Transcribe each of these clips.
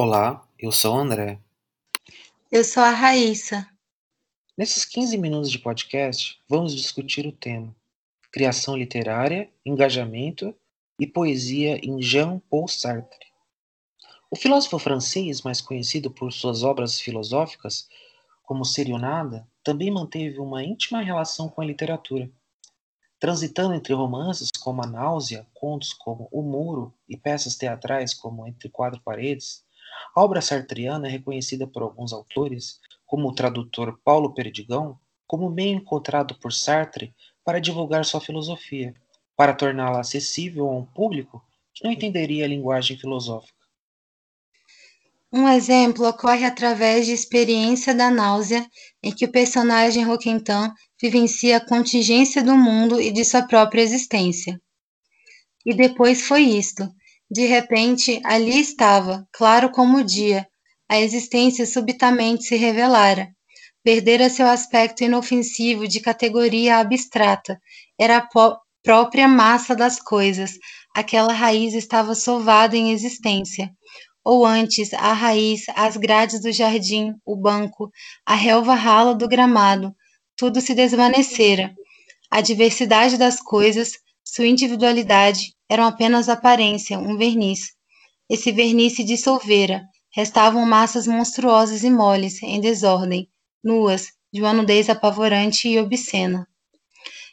Olá, eu sou o André. Eu sou a Raíssa. Nesses 15 minutos de podcast, vamos discutir o tema Criação literária, engajamento e poesia em Jean-Paul Sartre. O filósofo francês, mais conhecido por suas obras filosóficas, como Ser e o Nada, também manteve uma íntima relação com a literatura. Transitando entre romances como A Náusea, contos como O Muro e peças teatrais como Entre Quatro Paredes, a obra sartriana é reconhecida por alguns autores, como o tradutor Paulo Perdigão, como meio encontrado por Sartre para divulgar sua filosofia, para torná-la acessível a um público que não entenderia a linguagem filosófica. Um exemplo ocorre através de experiência da náusea, em que o personagem Roquentin vivencia a contingência do mundo e de sua própria existência. E depois foi isto, de repente, ali estava, claro como o dia, a existência subitamente se revelara. Perdera seu aspecto inofensivo de categoria abstrata, era a própria massa das coisas, aquela raiz estava sovada em existência. Ou antes, a raiz, as grades do jardim, o banco, a relva rala do gramado, tudo se desvanecera. A diversidade das coisas, sua individualidade, eram apenas aparência, um verniz. Esse verniz se dissolvera, restavam massas monstruosas e moles, em desordem, nuas, de uma nudez apavorante e obscena.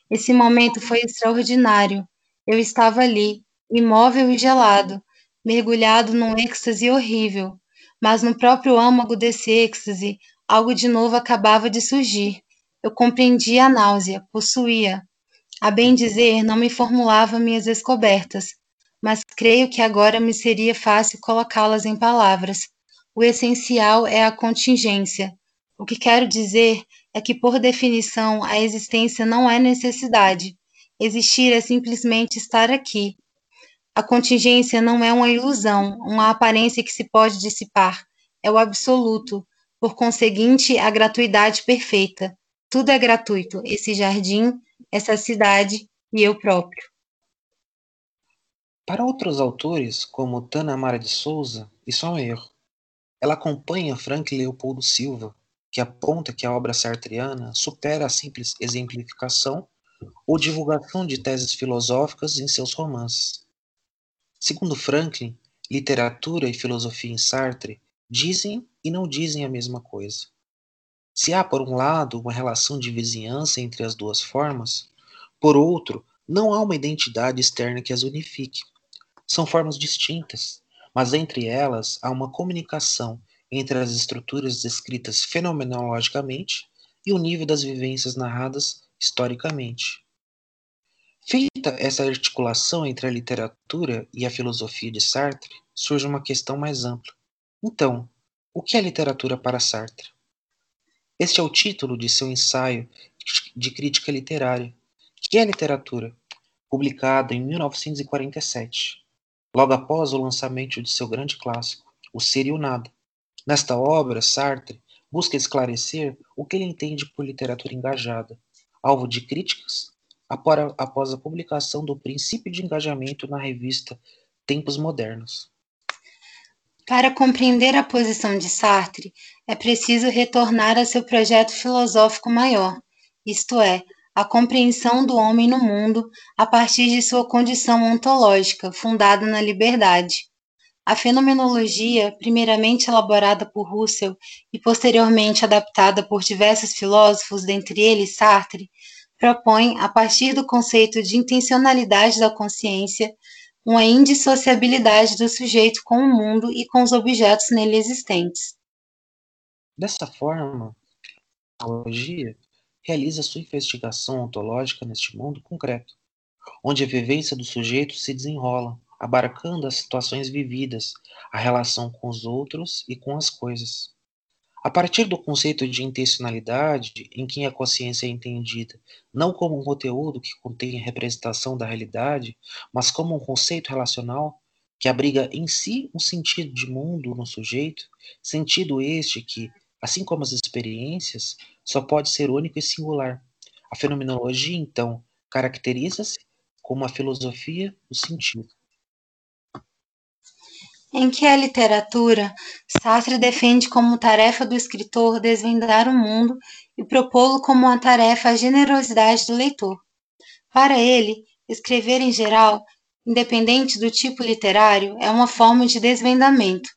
Esse momento foi extraordinário. Eu estava ali, imóvel e gelado, mergulhado num êxtase horrível, mas no próprio âmago desse êxtase, algo de novo acabava de surgir. Eu compreendia a náusea, possuía, a bem dizer, não me formulava minhas descobertas, mas creio que agora me seria fácil colocá-las em palavras. O essencial é a contingência. O que quero dizer é que, por definição, a existência não é necessidade. Existir é simplesmente estar aqui. A contingência não é uma ilusão, uma aparência que se pode dissipar. É o absoluto. Por conseguinte, a gratuidade perfeita. Tudo é gratuito. Esse jardim, essa cidade e eu próprio. Para outros autores, como Tana Mara de Souza, isso é um erro. Ela acompanha Frank Leopoldo Silva, que aponta que a obra sartriana supera a simples exemplificação ou divulgação de teses filosóficas em seus romances. Segundo Franklin, literatura e filosofia em Sartre dizem e não dizem a mesma coisa. Se há, por um lado, uma relação de vizinhança entre as duas formas, por outro, não há uma identidade externa que as unifique. São formas distintas, mas entre elas há uma comunicação entre as estruturas descritas fenomenologicamente e o nível das vivências narradas historicamente. Feita essa articulação entre a literatura e a filosofia de Sartre, surge uma questão mais ampla. Então, o que é literatura para Sartre? Este é o título de seu ensaio de crítica literária, que é literatura, publicado em 1947, logo após o lançamento de seu grande clássico, O Ser e o Nada. Nesta obra, Sartre busca esclarecer o que ele entende por literatura engajada, alvo de críticas após a publicação do princípio de engajamento na revista Tempos Modernos. Para compreender a posição de Sartre, é preciso retornar a seu projeto filosófico maior, isto é, a compreensão do homem no mundo a partir de sua condição ontológica, fundada na liberdade. A fenomenologia, primeiramente elaborada por Russell e posteriormente adaptada por diversos filósofos, dentre eles Sartre, propõe, a partir do conceito de intencionalidade da consciência, uma indissociabilidade do sujeito com o mundo e com os objetos nele existentes. Dessa forma, a ontologia realiza sua investigação ontológica neste mundo concreto, onde a vivência do sujeito se desenrola, abarcando as situações vividas, a relação com os outros e com as coisas. A partir do conceito de intencionalidade, em que a consciência é entendida não como um conteúdo que contém a representação da realidade, mas como um conceito relacional que abriga em si um sentido de mundo no sujeito, sentido este que, assim como as experiências, só pode ser único e singular. A fenomenologia, então, caracteriza-se como a filosofia do sentido. Em que a literatura, Sartre defende como tarefa do escritor desvendar o mundo e propô-lo como uma tarefa à generosidade do leitor. Para ele, escrever em geral, independente do tipo literário, é uma forma de desvendamento.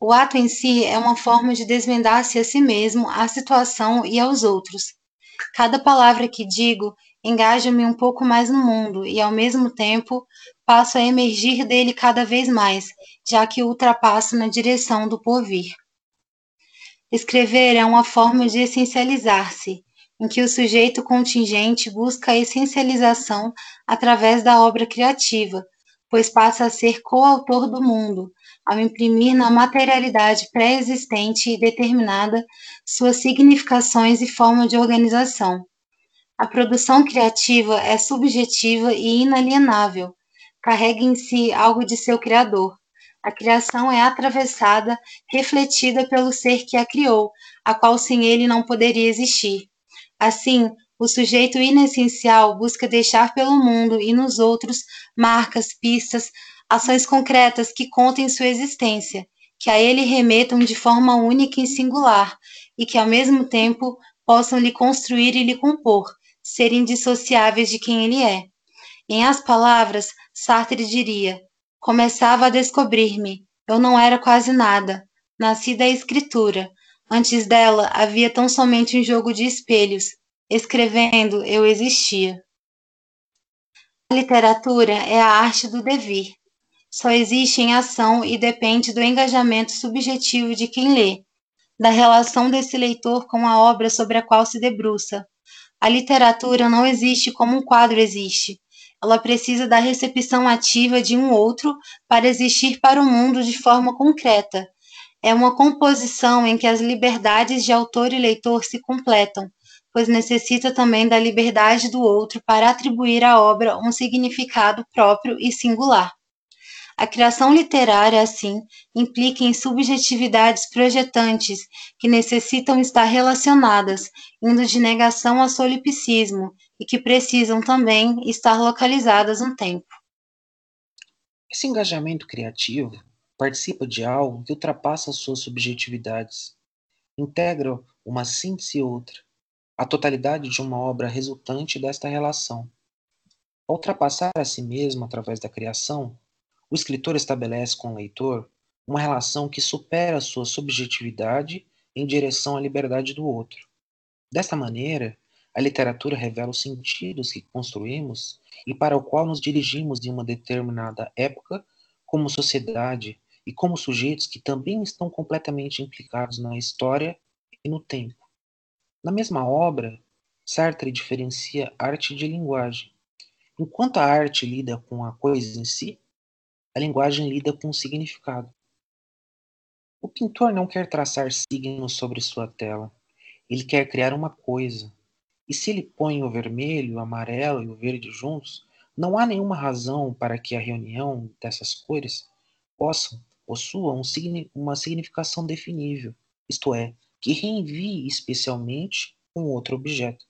O ato em si é uma forma de desvendar-se a si mesmo, à situação e aos outros. Cada palavra que digo engaja-me um pouco mais no mundo e, ao mesmo tempo, passo a emergir dele cada vez mais, já que ultrapasso na direção do porvir. Escrever é uma forma de essencializar-se, em que o sujeito contingente busca a essencialização através da obra criativa, pois passa a ser coautor do mundo, ao imprimir na materialidade pré-existente e determinada suas significações e forma de organização. A produção criativa é subjetiva e inalienável, carrega em si algo de seu criador. A criação é atravessada, refletida pelo ser que a criou, a qual sem ele não poderia existir. Assim, o sujeito inessencial busca deixar pelo mundo e nos outros marcas, pistas, ações concretas que contem sua existência, que a ele remetam de forma única e singular, e que ao mesmo tempo possam lhe construir e lhe compor, serem dissociáveis de quem ele é. Em As Palavras, Sartre diria: Começava a descobrir-me, eu não era quase nada, nasci da escritura. Antes dela havia tão somente um jogo de espelhos. Escrevendo, eu existia. A literatura é a arte do devir. Só existe em ação e depende do engajamento subjetivo de quem lê, da relação desse leitor com a obra sobre a qual se debruça. A literatura não existe como um quadro existe. Ela precisa da recepção ativa de um outro para existir para o mundo de forma concreta. É uma composição em que as liberdades de autor e leitor se completam, pois necessita também da liberdade do outro para atribuir à obra um significado próprio e singular. A criação literária, assim, implica em subjetividades projetantes que necessitam estar relacionadas, indo de negação a solipsismo, e que precisam também estar localizadas no tempo. Esse engajamento criativo participa de algo que ultrapassa suas subjetividades, integra uma síntese e outra, a totalidade de uma obra resultante desta relação. Ao ultrapassar a si mesmo através da criação, o escritor estabelece com o leitor uma relação que supera sua subjetividade em direção à liberdade do outro. Desta maneira, a literatura revela os sentidos que construímos e para o qual nos dirigimos em uma determinada época como sociedade e como sujeitos que também estão completamente implicados na história e no tempo. Na mesma obra, Sartre diferencia arte de linguagem. Enquanto a arte lida com a coisa em si, a linguagem lida com o significado. O pintor não quer traçar signos sobre sua tela. Ele quer criar uma coisa. E se ele põe o vermelho, o amarelo e o verde juntos, não há nenhuma razão para que a reunião dessas cores possam, possuam um, uma significação definível, isto é, que reenvie especialmente um outro objeto.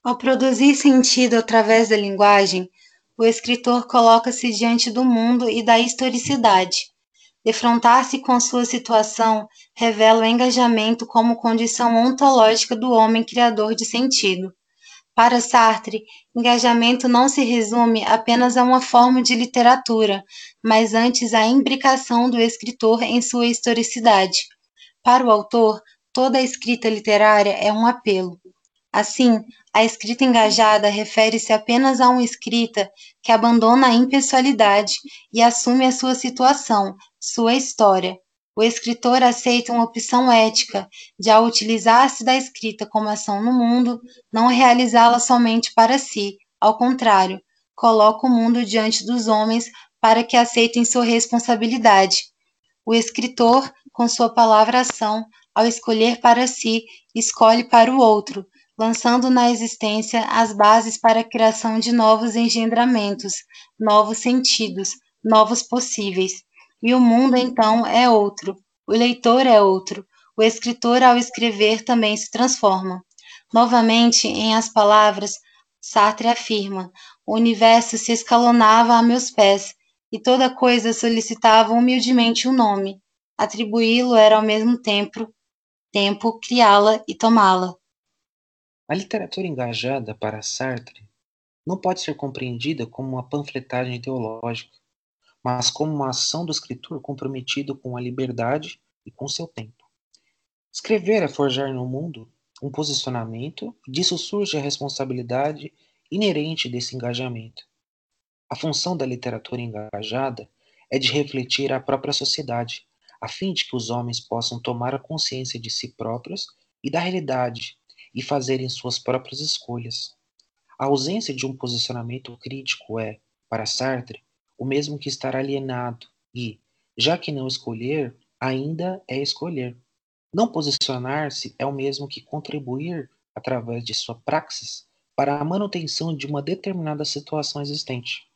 Ao produzir sentido através da linguagem, o escritor coloca-se diante do mundo e da historicidade. Defrontar-se com sua situação revela o engajamento como condição ontológica do homem criador de sentido. Para Sartre, engajamento não se resume apenas a uma forma de literatura, mas antes à imbricação do escritor em sua historicidade. Para o autor, toda a escrita literária é um apelo. Assim, a escrita engajada refere-se apenas a uma escrita que abandona a impessoalidade e assume a sua situação, sua história. O escritor aceita uma opção ética de, ao utilizar-se da escrita como ação no mundo, não realizá-la somente para si, ao contrário, coloca o mundo diante dos homens para que aceitem sua responsabilidade. O escritor, com sua palavra-ação, ao escolher para si, escolhe para o outro, lançando na existência as bases para a criação de novos engendramentos, novos sentidos, novos possíveis. E o mundo então é outro, o leitor é outro, o escritor ao escrever também se transforma. Novamente, em As Palavras, Sartre afirma: o universo se escalonava a meus pés, e toda coisa solicitava humildemente um nome. Atribuí-lo era ao mesmo tempo, tempo criá-la e tomá-la. A literatura engajada para Sartre não pode ser compreendida como uma panfletagem teológica, mas como uma ação do escritor comprometido com a liberdade e com seu tempo. Escrever é forjar no mundo um posicionamento, disso surge a responsabilidade inerente desse engajamento. A função da literatura engajada é de refletir a própria sociedade, a fim de que os homens possam tomar a consciência de si próprios e da realidade e fazerem suas próprias escolhas. A ausência de um posicionamento crítico é, para Sartre, o mesmo que estar alienado e, já que não escolher, ainda é escolher. Não posicionar-se é o mesmo que contribuir, através de sua praxis, para a manutenção de uma determinada situação existente.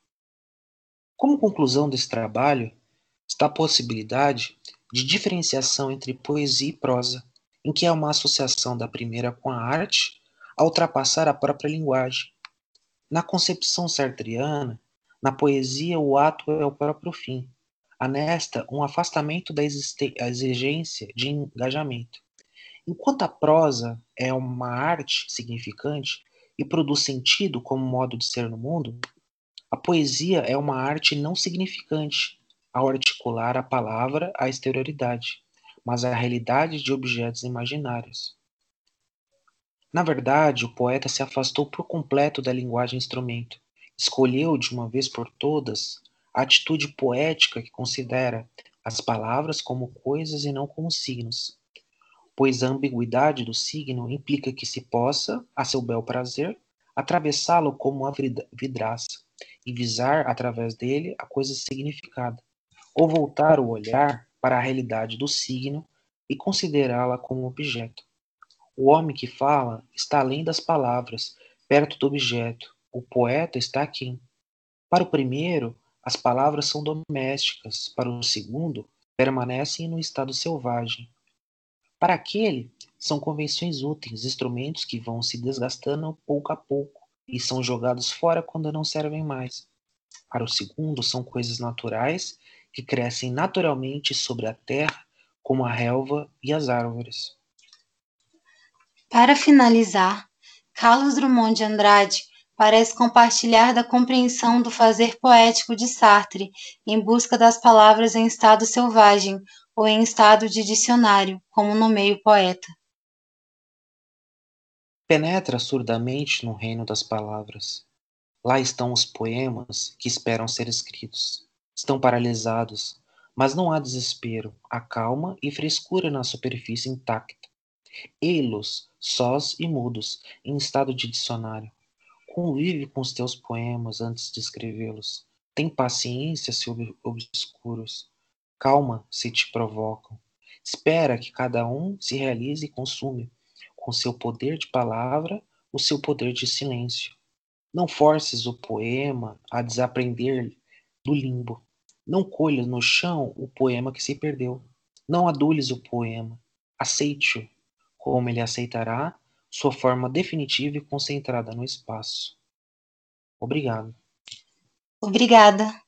Como conclusão desse trabalho, está a possibilidade de diferenciação entre poesia e prosa, em que há uma associação da primeira com a arte, a ultrapassar a própria linguagem. Na concepção sartriana, na poesia o ato é o próprio fim. Há nesta um afastamento da exigência de engajamento. Enquanto a prosa é uma arte significante e produz sentido como modo de ser no mundo, a poesia é uma arte não significante, ao articular a palavra à exterioridade, mas à realidade de objetos imaginários. Na verdade, o poeta se afastou por completo da linguagem instrumento. Escolheu, de uma vez por todas, a atitude poética que considera as palavras como coisas e não como signos, pois a ambiguidade do signo implica que se possa, a seu bel prazer, atravessá-lo como uma vidraça, e visar através dele a coisa significada, ou voltar o olhar para a realidade do signo e considerá-la como objeto. O homem que fala está além das palavras, perto do objeto. O poeta está aqui. Para o primeiro, as palavras são domésticas, para o segundo, permanecem no estado selvagem. Para aquele, são convenções úteis, instrumentos que vão se desgastando pouco a pouco e são jogados fora quando não servem mais. Para o segundo, são coisas naturais que crescem naturalmente sobre a terra, como a relva e as árvores. Para finalizar, Carlos Drummond de Andrade parece compartilhar da compreensão do fazer poético de Sartre em busca das palavras em estado selvagem ou em estado de dicionário, como no meio poeta. Penetra surdamente no reino das palavras. Lá estão os poemas que esperam ser escritos. Estão paralisados, mas não há desespero, há calma e frescura na superfície intacta. Ei-los, sós e mudos, em estado de dicionário. Convive com os teus poemas antes de escrevê-los. Tem paciência se obscuros. Calma se te provocam. Espera que cada um se realize e consume com seu poder de palavra, o seu poder de silêncio. Não forces o poema a desaprender do limbo. Não colhas no chão o poema que se perdeu. Não adules o poema. Aceite-o, como ele aceitará sua forma definitiva e concentrada no espaço. Obrigado. Obrigada.